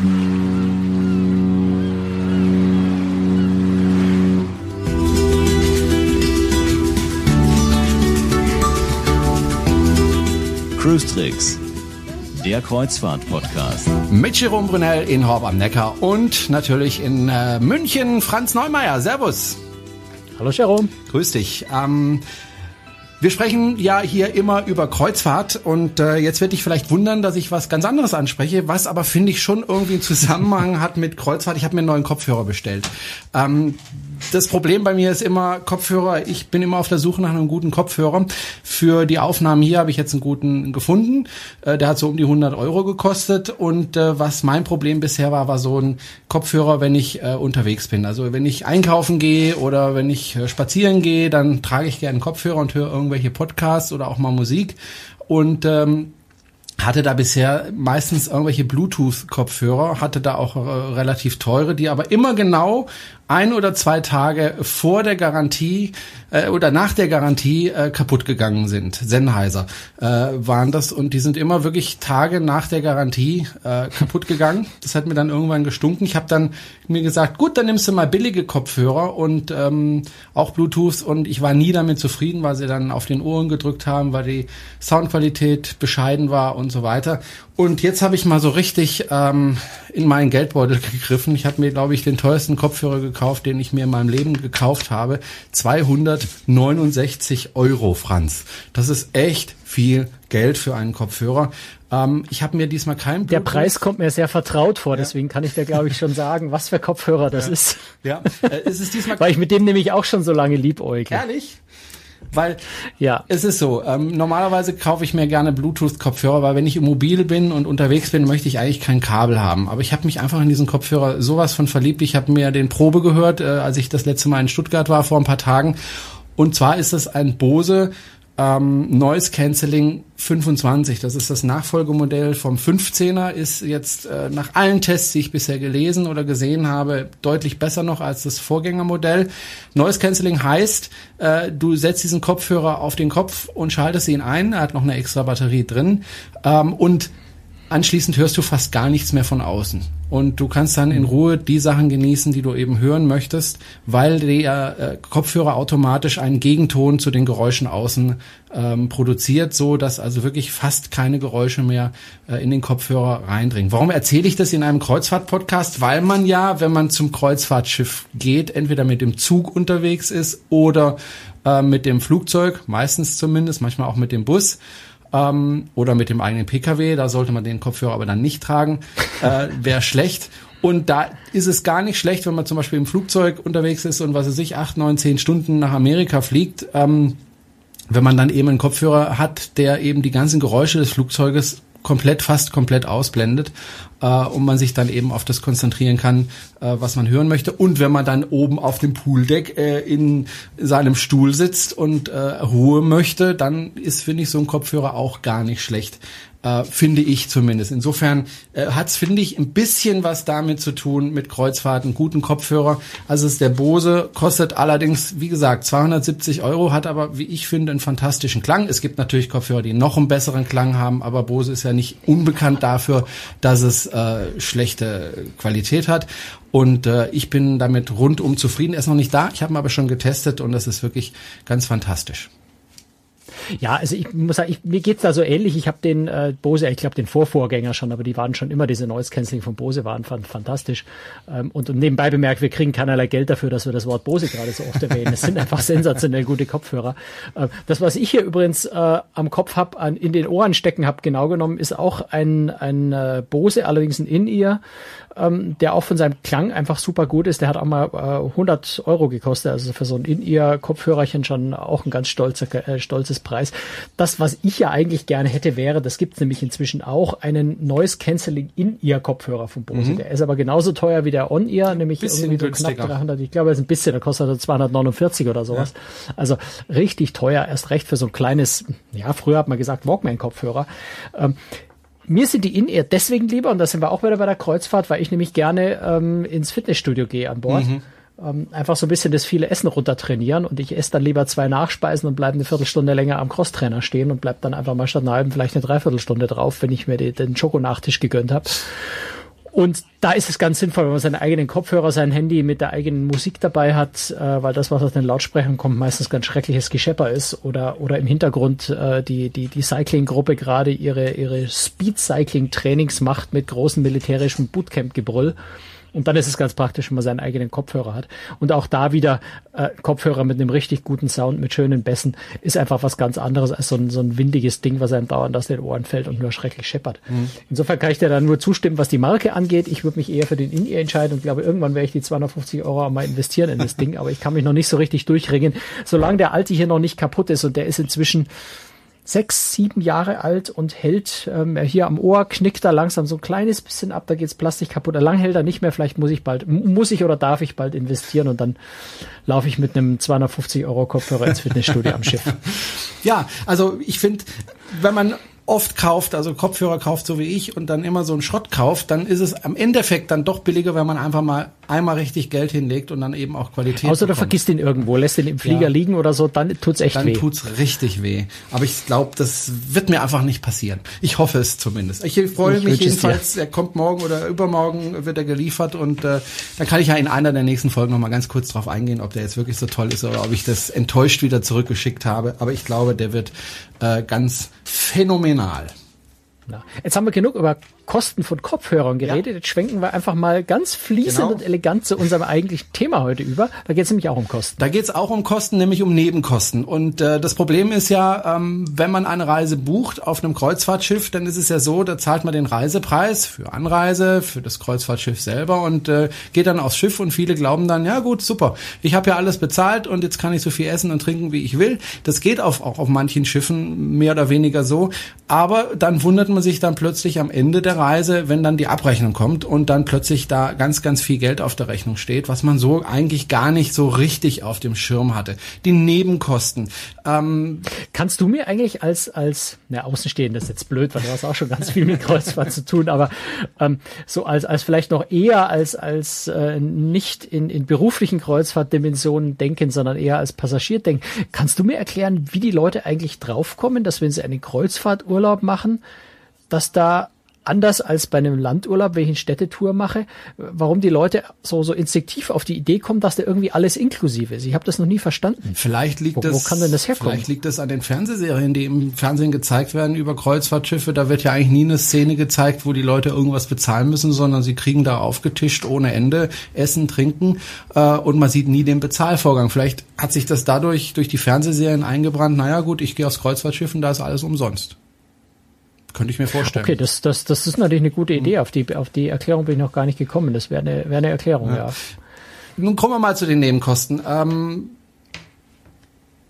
Cruise Tricks, der Kreuzfahrt-Podcast. Mit Jerome Brunel in Horb am Neckar und natürlich in äh, München Franz Neumeier. Servus. Hallo Jerome. Grüß dich. Ähm, wir sprechen ja hier immer über Kreuzfahrt und äh, jetzt wird dich vielleicht wundern, dass ich was ganz anderes anspreche, was aber finde ich schon irgendwie einen Zusammenhang hat mit Kreuzfahrt. Ich habe mir einen neuen Kopfhörer bestellt. Ähm, das Problem bei mir ist immer Kopfhörer. Ich bin immer auf der Suche nach einem guten Kopfhörer. Für die Aufnahmen hier habe ich jetzt einen guten gefunden. Äh, der hat so um die 100 Euro gekostet. Und äh, was mein Problem bisher war, war so ein Kopfhörer, wenn ich äh, unterwegs bin. Also wenn ich einkaufen gehe oder wenn ich äh, spazieren gehe, dann trage ich gerne Kopfhörer und höre irgendwelche Podcasts oder auch mal Musik. Und ähm, hatte da bisher meistens irgendwelche Bluetooth-Kopfhörer, hatte da auch äh, relativ teure, die aber immer genau ein oder zwei Tage vor der Garantie äh, oder nach der Garantie äh, kaputt gegangen sind. Sennheiser äh, waren das und die sind immer wirklich Tage nach der Garantie äh, kaputt gegangen. Das hat mir dann irgendwann gestunken. Ich habe dann mir gesagt, gut, dann nimmst du mal billige Kopfhörer und ähm, auch Bluetooth und ich war nie damit zufrieden, weil sie dann auf den Ohren gedrückt haben, weil die Soundqualität bescheiden war und so weiter. Und jetzt habe ich mal so richtig ähm, in meinen Geldbeutel gegriffen. Ich habe mir, glaube ich, den teuersten Kopfhörer gekauft, den ich mir in meinem Leben gekauft habe. 269 Euro, Franz. Das ist echt viel Geld für einen Kopfhörer. Ähm, ich habe mir diesmal keinen Der Preis kommt mir sehr vertraut vor, ja. deswegen kann ich dir, glaube ich, schon sagen, was für Kopfhörer das ja. ist. Ja, äh, ist es diesmal... Weil ich mit dem nämlich auch schon so lange liebäugle. Ehrlich? Weil ja. es ist so, ähm, normalerweise kaufe ich mir gerne Bluetooth-Kopfhörer, weil wenn ich mobil bin und unterwegs bin, möchte ich eigentlich kein Kabel haben. Aber ich habe mich einfach in diesen Kopfhörer sowas von verliebt. Ich habe mir den Probe gehört, äh, als ich das letzte Mal in Stuttgart war vor ein paar Tagen. Und zwar ist es ein Bose ähm, Noise Cancelling 25, das ist das Nachfolgemodell vom 15er, ist jetzt äh, nach allen Tests, die ich bisher gelesen oder gesehen habe, deutlich besser noch als das Vorgängermodell. Noise Cancelling heißt, äh, du setzt diesen Kopfhörer auf den Kopf und schaltest ihn ein, er hat noch eine extra Batterie drin ähm, und anschließend hörst du fast gar nichts mehr von außen. Und du kannst dann in Ruhe die Sachen genießen, die du eben hören möchtest, weil der äh, Kopfhörer automatisch einen Gegenton zu den Geräuschen außen ähm, produziert, so dass also wirklich fast keine Geräusche mehr äh, in den Kopfhörer reindringen. Warum erzähle ich das in einem Kreuzfahrt-Podcast? Weil man ja, wenn man zum Kreuzfahrtschiff geht, entweder mit dem Zug unterwegs ist oder äh, mit dem Flugzeug, meistens zumindest, manchmal auch mit dem Bus ähm, oder mit dem eigenen Pkw. Da sollte man den Kopfhörer aber dann nicht tragen. Äh, Wäre schlecht. Und da ist es gar nicht schlecht, wenn man zum Beispiel im Flugzeug unterwegs ist und was weiß ich, acht, neun, zehn Stunden nach Amerika fliegt. Ähm, wenn man dann eben einen Kopfhörer hat, der eben die ganzen Geräusche des Flugzeuges komplett, fast komplett ausblendet äh, und man sich dann eben auf das konzentrieren kann, äh, was man hören möchte. Und wenn man dann oben auf dem Pooldeck äh, in seinem Stuhl sitzt und äh, Ruhe möchte, dann ist, finde ich, so ein Kopfhörer auch gar nicht schlecht äh, finde ich zumindest. Insofern äh, hat es, finde ich, ein bisschen was damit zu tun mit Kreuzfahrten, guten Kopfhörer. Also es ist der Bose, kostet allerdings, wie gesagt, 270 Euro, hat aber, wie ich finde, einen fantastischen Klang. Es gibt natürlich Kopfhörer, die noch einen besseren Klang haben, aber Bose ist ja nicht unbekannt dafür, dass es äh, schlechte Qualität hat. Und äh, ich bin damit rundum zufrieden. Er ist noch nicht da, ich habe ihn aber schon getestet und das ist wirklich ganz fantastisch. Ja, also ich muss sagen, ich, mir geht's da so ähnlich. Ich habe den äh, Bose, ich glaube den Vorvorgänger schon, aber die waren schon immer diese Noise Cancelling von Bose waren fand, fantastisch. Ähm, und, und nebenbei bemerkt, wir kriegen keinerlei Geld dafür, dass wir das Wort Bose gerade so oft erwähnen. Es sind einfach sensationell gute Kopfhörer. Äh, das, was ich hier übrigens äh, am Kopf hab, an, in den Ohren stecken hab, genau genommen, ist auch ein, ein äh, Bose, allerdings ein In-Ear ähm, der auch von seinem Klang einfach super gut ist. Der hat auch mal äh, 100 Euro gekostet, also für so ein In-Ear-Kopfhörerchen schon auch ein ganz stolzer, äh, stolzes Preis. Das, was ich ja eigentlich gerne hätte, wäre, das gibt's nämlich inzwischen auch, einen Noise Cancelling In-Ear-Kopfhörer von Bose. Mhm. Der ist aber genauso teuer wie der On-Ear, nämlich irgendwie so knapp 300. Ich glaube, er ist ein bisschen, der kostet 249 oder sowas. Ja. Also richtig teuer, erst recht für so ein kleines, ja, früher hat man gesagt Walkman-Kopfhörer. Ähm, mir sind die In-Ear deswegen lieber, und da sind wir auch wieder bei der Kreuzfahrt, weil ich nämlich gerne ähm, ins Fitnessstudio gehe an Bord. Mhm. Ähm, einfach so ein bisschen das viele Essen runter trainieren und ich esse dann lieber zwei Nachspeisen und bleibe eine Viertelstunde länger am Crosstrainer stehen und bleib dann einfach mal statt einer halben vielleicht eine Dreiviertelstunde drauf, wenn ich mir die, den Schokonachtisch gegönnt habe. Und da ist es ganz sinnvoll, wenn man seinen eigenen Kopfhörer, sein Handy mit der eigenen Musik dabei hat, äh, weil das, was aus den Lautsprechern kommt, meistens ganz schreckliches Geschepper ist oder oder im Hintergrund äh, die die die Cycling-Gruppe gerade ihre ihre Speed-Cycling-Trainings macht mit großem militärischem Bootcamp-Gebrüll. Und dann ist es ganz praktisch, wenn man seinen eigenen Kopfhörer hat. Und auch da wieder äh, Kopfhörer mit einem richtig guten Sound, mit schönen Bässen, ist einfach was ganz anderes als so ein, so ein windiges Ding, was einem dauernd aus den Ohren fällt und nur schrecklich scheppert. Mhm. Insofern kann ich dir da nur zustimmen, was die Marke angeht. Ich würde mich eher für den In-Ear entscheiden und glaube, irgendwann werde ich die 250 Euro mal investieren in das Ding, aber ich kann mich noch nicht so richtig durchringen. Solange der alte hier noch nicht kaputt ist und der ist inzwischen sechs, sieben Jahre alt und hält ähm, hier am Ohr, knickt da langsam so ein kleines bisschen ab, da geht's Plastik kaputt. Lang hält er nicht mehr, vielleicht muss ich bald, muss ich oder darf ich bald investieren und dann laufe ich mit einem 250 Euro Kopfhörer ins Fitnessstudio am Schiff. Ja, also ich finde, wenn man oft kauft, also Kopfhörer kauft, so wie ich, und dann immer so einen Schrott kauft, dann ist es am Endeffekt dann doch billiger, wenn man einfach mal einmal richtig Geld hinlegt und dann eben auch Qualität. Außer du vergisst ihn irgendwo, lässt ihn im Flieger ja. liegen oder so, dann tut's echt dann weh. Dann tut's richtig weh. Aber ich glaube, das wird mir einfach nicht passieren. Ich hoffe es zumindest. Ich freue ich mich jedenfalls, er kommt morgen oder übermorgen wird er geliefert und äh, dann kann ich ja in einer der nächsten Folgen nochmal ganz kurz drauf eingehen, ob der jetzt wirklich so toll ist oder ob ich das enttäuscht wieder zurückgeschickt habe. Aber ich glaube, der wird äh, ganz phänomenal. Na, jetzt haben wir genug über Kosten von Kopfhörern geredet. Ja. Jetzt schwenken wir einfach mal ganz fließend genau. und elegant zu unserem eigentlichen Thema heute über. Da geht es nämlich auch um Kosten. Da geht es auch um Kosten, nämlich um Nebenkosten. Und äh, das Problem ist ja, ähm, wenn man eine Reise bucht auf einem Kreuzfahrtschiff, dann ist es ja so, da zahlt man den Reisepreis für Anreise, für das Kreuzfahrtschiff selber und äh, geht dann aufs Schiff und viele glauben dann, ja gut, super, ich habe ja alles bezahlt und jetzt kann ich so viel essen und trinken, wie ich will. Das geht auf, auch auf manchen Schiffen mehr oder weniger so. Aber dann wundert man sich dann plötzlich am Ende der Reise, wenn dann die Abrechnung kommt und dann plötzlich da ganz, ganz viel Geld auf der Rechnung steht, was man so eigentlich gar nicht so richtig auf dem Schirm hatte. Die Nebenkosten. Ähm, Kannst du mir eigentlich als, als, na, Außenstehender ist jetzt blöd, weil du hast auch schon ganz viel mit Kreuzfahrt zu tun, aber ähm, so als, als vielleicht noch eher als, als äh, nicht in, in beruflichen Kreuzfahrtdimensionen denken, sondern eher als Passagier denken. Kannst du mir erklären, wie die Leute eigentlich draufkommen, dass wenn sie einen Kreuzfahrturlaub machen, dass da anders als bei einem Landurlaub, wenn ich eine Städtetour mache, warum die Leute so, so instinktiv auf die Idee kommen, dass da irgendwie alles inklusive ist. Ich habe das noch nie verstanden. Vielleicht liegt wo, das, wo kann denn das herkommen? Vielleicht liegt das an den Fernsehserien, die im Fernsehen gezeigt werden über Kreuzfahrtschiffe. Da wird ja eigentlich nie eine Szene gezeigt, wo die Leute irgendwas bezahlen müssen, sondern sie kriegen da aufgetischt ohne Ende Essen, Trinken äh, und man sieht nie den Bezahlvorgang. Vielleicht hat sich das dadurch durch die Fernsehserien eingebrannt. Naja gut, ich gehe aufs Kreuzfahrtschiff und da ist alles umsonst. Könnte ich mir vorstellen. Okay, das, das, das ist natürlich eine gute Idee. Auf die, auf die Erklärung bin ich noch gar nicht gekommen. Das wäre eine, wäre eine Erklärung, ja. ja. Nun kommen wir mal zu den Nebenkosten. Ähm,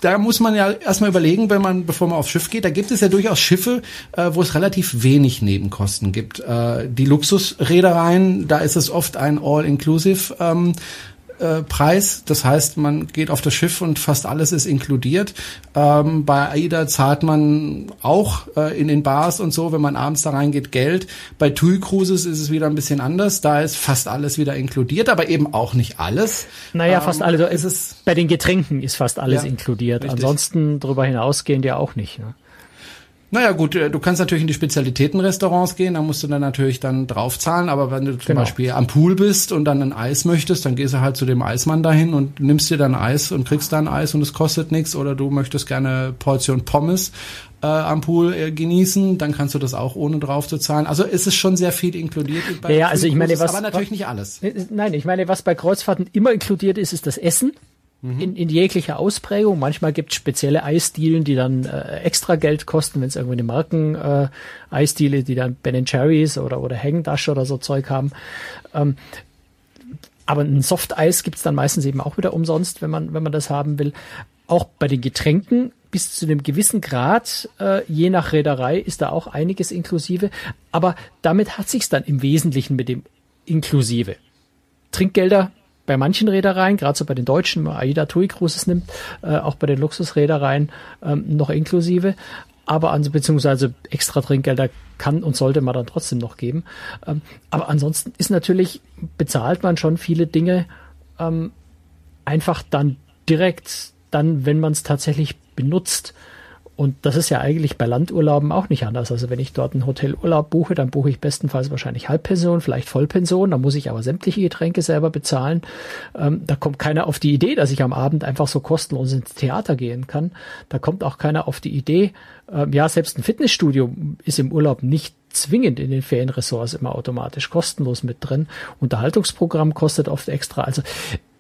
da muss man ja erstmal überlegen, wenn man, bevor man aufs Schiff geht, da gibt es ja durchaus Schiffe, äh, wo es relativ wenig Nebenkosten gibt. Äh, die Luxusreedereien, da ist es oft ein All-Inclusive ähm, äh, Preis. Das heißt, man geht auf das Schiff und fast alles ist inkludiert. Ähm, bei AIDA zahlt man auch äh, in den Bars und so, wenn man abends da reingeht, Geld. Bei TUI Cruises ist es wieder ein bisschen anders. Da ist fast alles wieder inkludiert, aber eben auch nicht alles. Naja, ähm, fast alles. Ist es bei den Getränken ist fast alles ja, inkludiert. Richtig. Ansonsten darüber hinausgehend ja auch nicht. Ne? Naja gut, äh, du kannst natürlich in die Spezialitätenrestaurants gehen, da musst du dann natürlich dann draufzahlen, aber wenn du zum genau. Beispiel am Pool bist und dann ein Eis möchtest, dann gehst du halt zu dem Eismann dahin und nimmst dir dann Eis und kriegst dann Eis und es kostet nichts oder du möchtest gerne Portion Pommes äh, am Pool äh, genießen, dann kannst du das auch ohne drauf zu zahlen. Also ist es schon sehr viel inkludiert. Bei ja, also ich meine, was, aber natürlich nicht alles. Äh, nein, ich meine, was bei Kreuzfahrten immer inkludiert ist, ist das Essen. Mhm. In, in jeglicher Ausprägung. Manchmal gibt es spezielle Eisdielen, die dann äh, extra Geld kosten, wenn es irgendwie eine Marken äh, Eisdiele, die dann Ben Cherries oder oder Hängendash oder so Zeug haben. Ähm, aber ein Softeis gibt es dann meistens eben auch wieder umsonst, wenn man wenn man das haben will. Auch bei den Getränken bis zu einem gewissen Grad, äh, je nach Reederei, ist da auch einiges inklusive. Aber damit hat sich's dann im Wesentlichen mit dem inklusive. Trinkgelder bei manchen Reedereien, gerade so bei den deutschen, AIDA TUI Cruises nimmt, äh, auch bei den Luxusreedereien ähm, noch inklusive. Aber an, beziehungsweise extra Trinkgelder kann und sollte man dann trotzdem noch geben. Ähm, aber ansonsten ist natürlich, bezahlt man schon viele Dinge ähm, einfach dann direkt dann, wenn man es tatsächlich benutzt. Und das ist ja eigentlich bei Landurlauben auch nicht anders. Also wenn ich dort einen Hotelurlaub buche, dann buche ich bestenfalls wahrscheinlich Halbpension, vielleicht Vollpension. Da muss ich aber sämtliche Getränke selber bezahlen. Ähm, da kommt keiner auf die Idee, dass ich am Abend einfach so kostenlos ins Theater gehen kann. Da kommt auch keiner auf die Idee, ähm, ja, selbst ein Fitnessstudio ist im Urlaub nicht zwingend in den Ferienressorts immer automatisch kostenlos mit drin. Unterhaltungsprogramm kostet oft extra. Also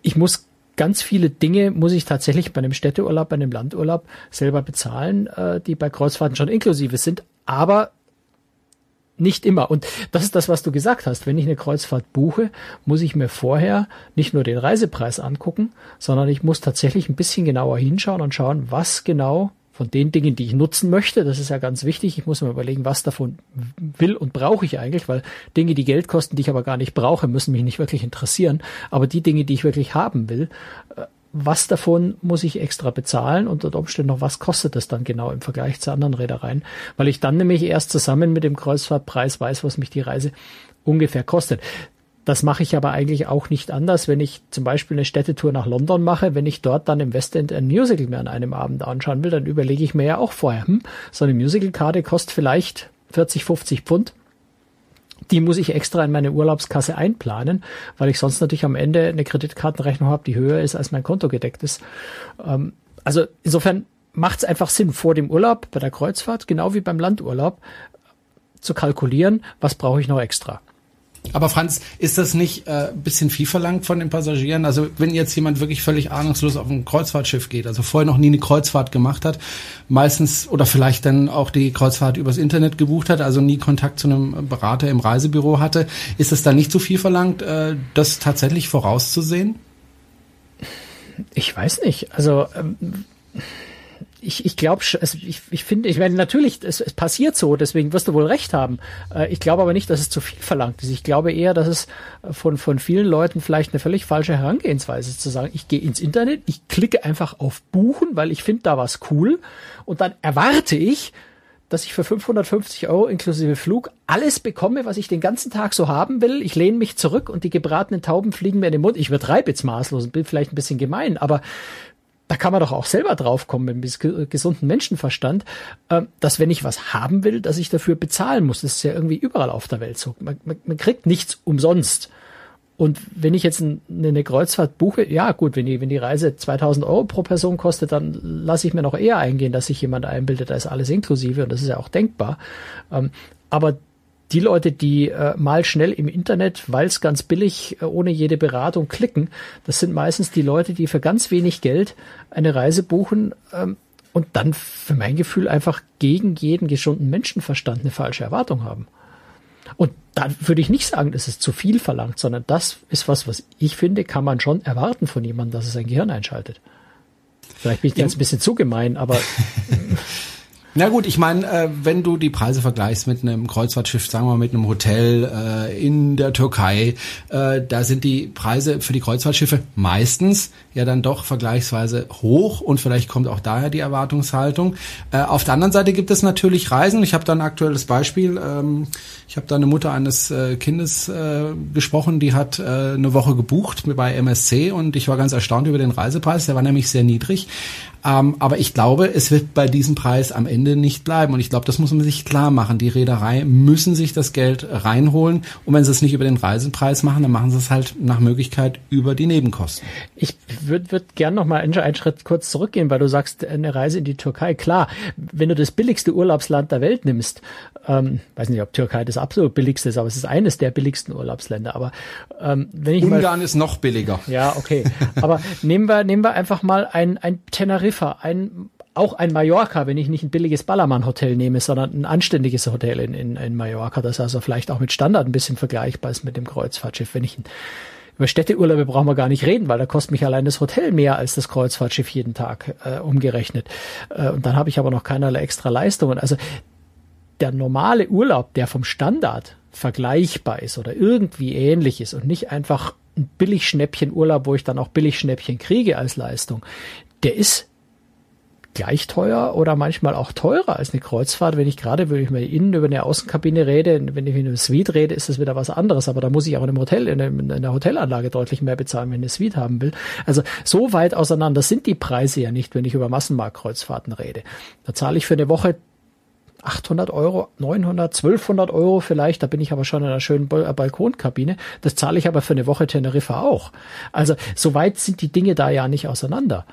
ich muss ganz viele Dinge muss ich tatsächlich bei einem Städteurlaub, bei einem Landurlaub selber bezahlen, äh, die bei Kreuzfahrten schon inklusive sind, aber nicht immer. Und das ist das, was du gesagt hast. Wenn ich eine Kreuzfahrt buche, muss ich mir vorher nicht nur den Reisepreis angucken, sondern ich muss tatsächlich ein bisschen genauer hinschauen und schauen, was genau von den Dingen, die ich nutzen möchte, das ist ja ganz wichtig. Ich muss mir überlegen, was davon will und brauche ich eigentlich, weil Dinge, die Geld kosten, die ich aber gar nicht brauche, müssen mich nicht wirklich interessieren. Aber die Dinge, die ich wirklich haben will, äh, was davon muss ich extra bezahlen und unter Umständen noch, was kostet das dann genau im Vergleich zu anderen Reedereien? Weil ich dann nämlich erst zusammen mit dem Kreuzfahrtpreis weiß, was mich die Reise ungefähr kostet. Das mache ich aber eigentlich auch nicht anders, wenn ich zum Beispiel eine Städtetour nach London mache. Wenn ich dort dann im Westend ein Musical mir an einem Abend anschauen will, dann überlege ich mir ja auch vorher, hm, so eine Musicalkarte kostet vielleicht 40, 50 Pfund. Die muss ich extra in meine Urlaubskasse einplanen, weil ich sonst natürlich am Ende eine Kreditkartenrechnung habe, die höher ist, als mein Konto gedeckt ist. Ähm, also insofern macht es einfach Sinn, vor dem Urlaub bei der Kreuzfahrt, genau wie beim Landurlaub, zu kalkulieren, was brauche ich noch extra. Aber Franz, ist das nicht äh, bisschen viel verlangt von den Passagieren? Also wenn jetzt jemand wirklich völlig ahnungslos auf ein Kreuzfahrtschiff geht, also vorher noch nie eine Kreuzfahrt gemacht hat, meistens oder vielleicht dann auch die Kreuzfahrt übers Internet gebucht hat, also nie Kontakt zu einem Berater im Reisebüro hatte, ist es da nicht zu so viel verlangt, äh, das tatsächlich vorauszusehen? Ich weiß nicht. Also ähm, ich, ich glaube, also ich, ich finde, ich meine, natürlich, es, es passiert so, deswegen wirst du wohl recht haben. Äh, ich glaube aber nicht, dass es zu viel verlangt ist. Ich glaube eher, dass es von, von vielen Leuten vielleicht eine völlig falsche Herangehensweise ist, zu sagen, ich gehe ins Internet, ich klicke einfach auf Buchen, weil ich finde da was cool und dann erwarte ich, dass ich für 550 Euro inklusive Flug alles bekomme, was ich den ganzen Tag so haben will. Ich lehne mich zurück und die gebratenen Tauben fliegen mir in den Mund. Ich übertreibe jetzt maßlos und bin vielleicht ein bisschen gemein, aber da kann man doch auch selber draufkommen mit gesunden Menschenverstand, äh, dass wenn ich was haben will, dass ich dafür bezahlen muss. Das ist ja irgendwie überall auf der Welt so. Man, man, man kriegt nichts umsonst. Und wenn ich jetzt eine Kreuzfahrt buche, ja gut, wenn die, wenn die Reise 2000 Euro pro Person kostet, dann lasse ich mir noch eher eingehen, dass sich jemand einbildet, da ist alles inklusive und das ist ja auch denkbar. Ähm, aber die Leute, die äh, mal schnell im Internet, weil es ganz billig, äh, ohne jede Beratung klicken, das sind meistens die Leute, die für ganz wenig Geld eine Reise buchen ähm, und dann für mein Gefühl einfach gegen jeden gesunden Menschenverstand eine falsche Erwartung haben. Und da würde ich nicht sagen, dass es zu viel verlangt, sondern das ist was, was ich finde, kann man schon erwarten von jemandem, dass es sein Gehirn einschaltet. Vielleicht bin ich jetzt ein bisschen zu gemein, aber Na gut, ich meine, äh, wenn du die Preise vergleichst mit einem Kreuzfahrtschiff, sagen wir mal mit einem Hotel äh, in der Türkei, äh, da sind die Preise für die Kreuzfahrtschiffe meistens ja dann doch vergleichsweise hoch und vielleicht kommt auch daher die Erwartungshaltung. Äh, auf der anderen Seite gibt es natürlich Reisen. Ich habe da ein aktuelles Beispiel. Ähm, ich habe da eine Mutter eines äh, Kindes äh, gesprochen, die hat eine Woche gebucht bei MSC und ich war ganz erstaunt über den Reisepreis. Der war nämlich sehr niedrig. Ähm, aber ich glaube, es wird bei diesem Preis am Ende nicht bleiben. Und ich glaube, das muss man sich klar machen. Die Reederei müssen sich das Geld reinholen. Und wenn sie es nicht über den Reisepreis machen, dann machen sie es halt nach Möglichkeit über die Nebenkosten. Ich würde würd gern noch mal einen Schritt kurz zurückgehen, weil du sagst, eine Reise in die Türkei. Klar, wenn du das billigste Urlaubsland der Welt nimmst, ähm, weiß nicht, ob Türkei das absolut billigste ist, aber es ist eines der billigsten Urlaubsländer. Aber ähm, wenn ich Ungarn mal, ist noch billiger. Ja, okay. Aber nehmen wir nehmen wir einfach mal ein ein Teneriffa, ein auch ein Mallorca, wenn ich nicht ein billiges Ballermann-Hotel nehme, sondern ein anständiges Hotel in, in, in Mallorca, das also vielleicht auch mit Standard ein bisschen vergleichbar ist mit dem Kreuzfahrtschiff. Wenn ich ein, über Städteurlaube brauchen wir gar nicht reden, weil da kostet mich allein das Hotel mehr als das Kreuzfahrtschiff jeden Tag äh, umgerechnet. Äh, und dann habe ich aber noch keinerlei extra Leistungen. Also der normale Urlaub, der vom Standard vergleichbar ist oder irgendwie ähnlich ist und nicht einfach ein Billigschnäppchen Urlaub, wo ich dann auch Billigschnäppchen kriege als Leistung, der ist gleich teuer oder manchmal auch teurer als eine Kreuzfahrt. Wenn ich gerade, wenn ich mal innen über eine Außenkabine rede, wenn ich in einer Suite rede, ist das wieder was anderes. Aber da muss ich auch in einem Hotel, in, einem, in einer Hotelanlage deutlich mehr bezahlen, wenn ich eine Suite haben will. Also so weit auseinander sind die Preise ja nicht, wenn ich über Massenmarktkreuzfahrten rede. Da zahle ich für eine Woche 800 Euro, 900, 1200 Euro vielleicht, da bin ich aber schon in einer schönen äh, Balkonkabine. Das zahle ich aber für eine Woche Teneriffa auch. Also so weit sind die Dinge da ja nicht auseinander.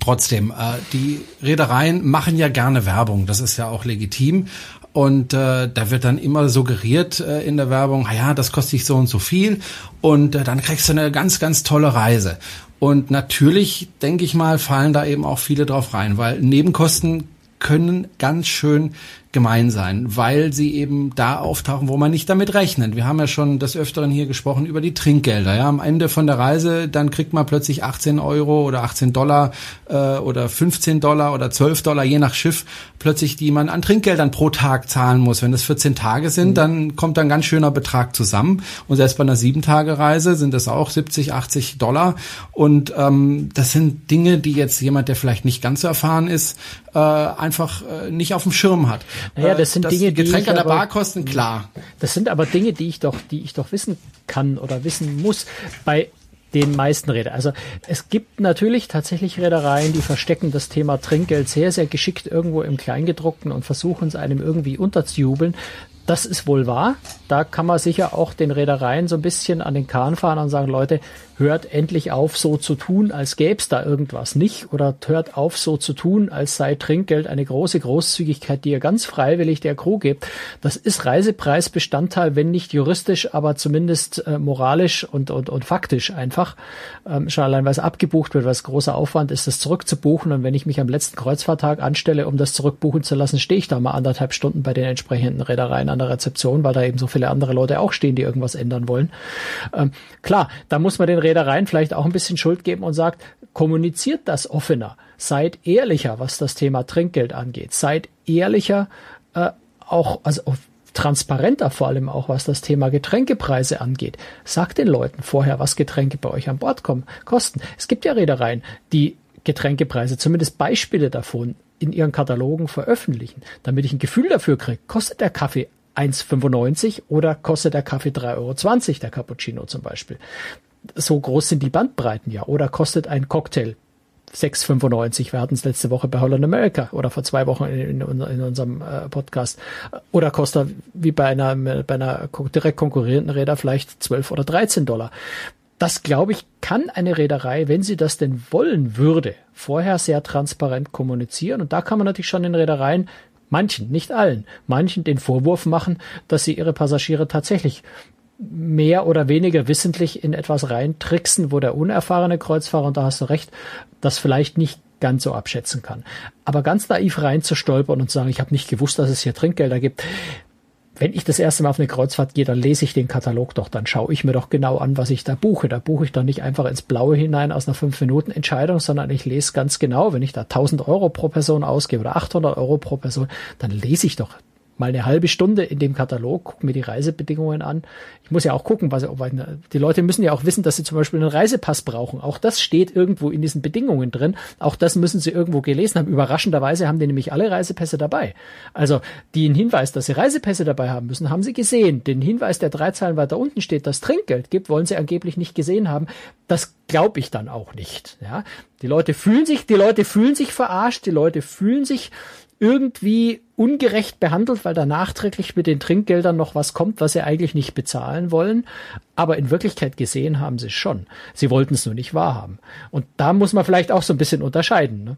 Trotzdem, äh, die Reedereien machen ja gerne Werbung, das ist ja auch legitim. Und äh, da wird dann immer suggeriert äh, in der Werbung, ah ja, das kostet dich so und so viel und äh, dann kriegst du eine ganz, ganz tolle Reise. Und natürlich, denke ich mal, fallen da eben auch viele drauf rein, weil Nebenkosten können ganz schön gemein sein, weil sie eben da auftauchen, wo man nicht damit rechnet. Wir haben ja schon des Öfteren hier gesprochen über die Trinkgelder. Ja, am Ende von der Reise, dann kriegt man plötzlich 18 Euro oder 18 Dollar äh, oder 15 Dollar oder 12 Dollar, je nach Schiff, plötzlich, die man an Trinkgeldern pro Tag zahlen muss. Wenn das 14 Tage sind, mhm. dann kommt ein ganz schöner Betrag zusammen. Und selbst bei einer 7-Tage-Reise sind das auch 70, 80 Dollar. Und ähm, das sind Dinge, die jetzt jemand, der vielleicht nicht ganz so erfahren ist, äh, einfach äh, nicht auf dem Schirm hat. Naja, das sind das Dinge, die Getränke an der Bar kosten, klar. Das sind aber Dinge, die ich doch, die ich doch wissen kann oder wissen muss. Bei den meisten Rädern. Also es gibt natürlich tatsächlich Reedereien, die verstecken das Thema Trinkgeld sehr, sehr geschickt irgendwo im Kleingedruckten und versuchen es einem irgendwie unterzujubeln. Das ist wohl wahr. Da kann man sicher auch den Reedereien so ein bisschen an den Kahn fahren und sagen, Leute, hört endlich auf, so zu tun, als gäbe es da irgendwas nicht, oder hört auf, so zu tun, als sei Trinkgeld eine große Großzügigkeit, die ihr ganz freiwillig der Crew gebt. Das ist Reisepreisbestandteil, wenn nicht juristisch, aber zumindest äh, moralisch und, und, und faktisch einfach. Ähm, schon allein, weil es abgebucht wird, weil es großer Aufwand ist, das zurückzubuchen. Und wenn ich mich am letzten Kreuzfahrttag anstelle, um das zurückbuchen zu lassen, stehe ich da mal anderthalb Stunden bei den entsprechenden Reedereien an der Rezeption, weil da eben so viele andere Leute auch stehen, die irgendwas ändern wollen. Ähm, klar, da muss man den Reedereien vielleicht auch ein bisschen Schuld geben und sagt, kommuniziert das offener, seid ehrlicher, was das Thema Trinkgeld angeht, seid ehrlicher, äh, auch, also transparenter vor allem auch, was das Thema Getränkepreise angeht. Sagt den Leuten vorher, was Getränke bei euch an Bord kommen, kosten. Es gibt ja Reedereien, die Getränkepreise, zumindest Beispiele davon, in ihren Katalogen veröffentlichen, damit ich ein Gefühl dafür kriege, kostet der Kaffee 1,95 oder kostet der Kaffee 3,20 Euro, der Cappuccino zum Beispiel so groß sind die Bandbreiten ja. Oder kostet ein Cocktail 6,95. Wir hatten es letzte Woche bei Holland America oder vor zwei Wochen in, in, in unserem äh, Podcast. Oder kostet wie bei einer, bei einer direkt konkurrierenden Räder vielleicht 12 oder 13 Dollar. Das, glaube ich, kann eine Reederei, wenn sie das denn wollen würde, vorher sehr transparent kommunizieren. Und da kann man natürlich schon den Reedereien, manchen, nicht allen, manchen den Vorwurf machen, dass sie ihre Passagiere tatsächlich mehr oder weniger wissentlich in etwas reintricksen, wo der unerfahrene Kreuzfahrer, und da hast du recht, das vielleicht nicht ganz so abschätzen kann. Aber ganz naiv reinzustolpern und zu sagen, ich habe nicht gewusst, dass es hier Trinkgelder gibt. Wenn ich das erste Mal auf eine Kreuzfahrt gehe, dann lese ich den Katalog doch, dann schaue ich mir doch genau an, was ich da buche. Da buche ich doch nicht einfach ins Blaue hinein aus einer 5-Minuten-Entscheidung, sondern ich lese ganz genau, wenn ich da 1000 Euro pro Person ausgebe oder 800 Euro pro Person, dann lese ich doch mal eine halbe Stunde in dem Katalog, gucke mir die Reisebedingungen an. Ich muss ja auch gucken, was die Leute müssen ja auch wissen, dass sie zum Beispiel einen Reisepass brauchen. Auch das steht irgendwo in diesen Bedingungen drin. Auch das müssen sie irgendwo gelesen haben. Überraschenderweise haben die nämlich alle Reisepässe dabei. Also den Hinweis, dass sie Reisepässe dabei haben müssen, haben sie gesehen. Den Hinweis, der drei Zeilen weiter unten steht, dass Trinkgeld gibt, wollen sie angeblich nicht gesehen haben. Das glaube ich dann auch nicht. Ja, die Leute fühlen sich, die Leute fühlen sich verarscht, die Leute fühlen sich irgendwie ungerecht behandelt, weil da nachträglich mit den Trinkgeldern noch was kommt, was sie eigentlich nicht bezahlen wollen. Aber in Wirklichkeit gesehen haben sie es schon. Sie wollten es nur nicht wahrhaben. Und da muss man vielleicht auch so ein bisschen unterscheiden. Ne?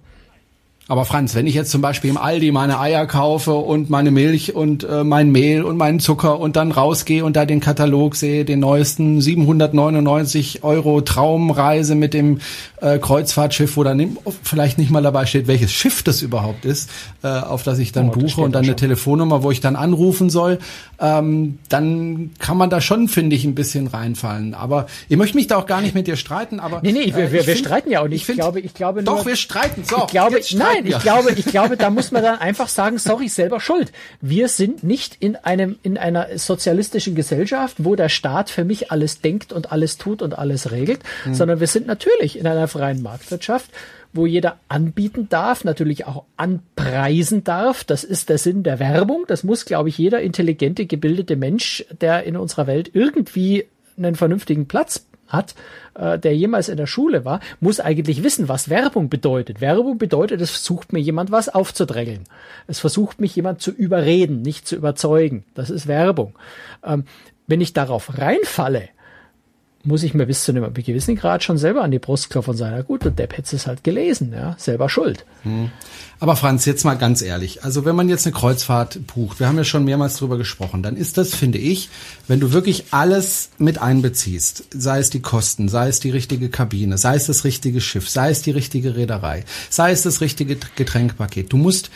Aber Franz, wenn ich jetzt zum Beispiel im Aldi meine Eier kaufe und meine Milch und äh, mein Mehl und meinen Zucker und dann rausgehe und da den Katalog sehe, den neuesten 799 Euro Traumreise mit dem äh, Kreuzfahrtschiff, wo dann vielleicht nicht mal dabei steht, welches Schiff das überhaupt ist, äh, auf das ich dann oh, buche und dann eine Telefonnummer, wo ich dann anrufen soll, ähm, dann kann man da schon, finde ich, ein bisschen reinfallen. Aber ich möchte mich da auch gar nicht mit dir streiten. Aber nee, nee, wir, äh, wir, wir streiten ja auch nicht. Ich, find, ich glaube, ich glaube nur, doch, wir streiten. So, ich glaube, nein, nein, ich ja. glaube, ich glaube, da muss man dann einfach sagen, sorry, selber schuld. Wir sind nicht in einem, in einer sozialistischen Gesellschaft, wo der Staat für mich alles denkt und alles tut und alles regelt, mhm. sondern wir sind natürlich in einer freien Marktwirtschaft, wo jeder anbieten darf, natürlich auch anpreisen darf. Das ist der Sinn der Werbung. Das muss, glaube ich, jeder intelligente, gebildete Mensch, der in unserer Welt irgendwie einen vernünftigen Platz hat, äh, der jemals in der Schule war, muss eigentlich wissen, was Werbung bedeutet. Werbung bedeutet, es versucht mir jemand was aufzudrängeln. Es versucht mich jemand zu überreden, nicht zu überzeugen. Das ist Werbung. Ähm, wenn ich darauf reinfalle, muss ich mir bis zu einem gewissen Grad schon selber an die Brust klopfen und sagen, na gut, der Depp hätte es halt gelesen, ja, selber schuld. Hm. Aber Franz, jetzt mal ganz ehrlich, also wenn man jetzt eine Kreuzfahrt bucht, wir haben ja schon mehrmals drüber gesprochen, dann ist das, finde ich, wenn du wirklich alles mit einbeziehst, sei es die Kosten, sei es die richtige Kabine, sei es das richtige Schiff, sei es die richtige Reederei, sei es das richtige Getränkpaket, du musst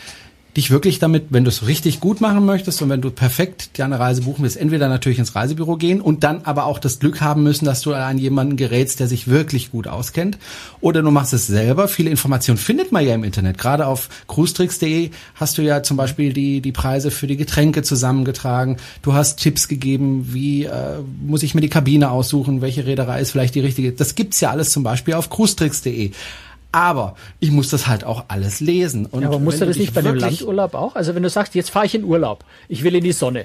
dich wirklich damit, wenn du es richtig gut machen möchtest und wenn du perfekt deine Reise buchen willst, entweder natürlich ins Reisebüro gehen und dann aber auch das Glück haben müssen, dass du an jemanden gerätst, der sich wirklich gut auskennt. Oder du machst es selber. Viele Informationen findet man ja im Internet. Gerade auf cruestricks.de hast du ja zum Beispiel die, die Preise für die Getränke zusammengetragen. Du hast Tipps gegeben, wie äh, muss ich mir die Kabine aussuchen, welche Reederei ist vielleicht die richtige. Das gibt's ja alles zum Beispiel auf cruestricks.de. Aber ich muss das halt auch alles lesen. Und ja, aber musst du das nicht bei einem Landurlaub auch? Also wenn du sagst, jetzt fahre ich in Urlaub, ich will in die Sonne,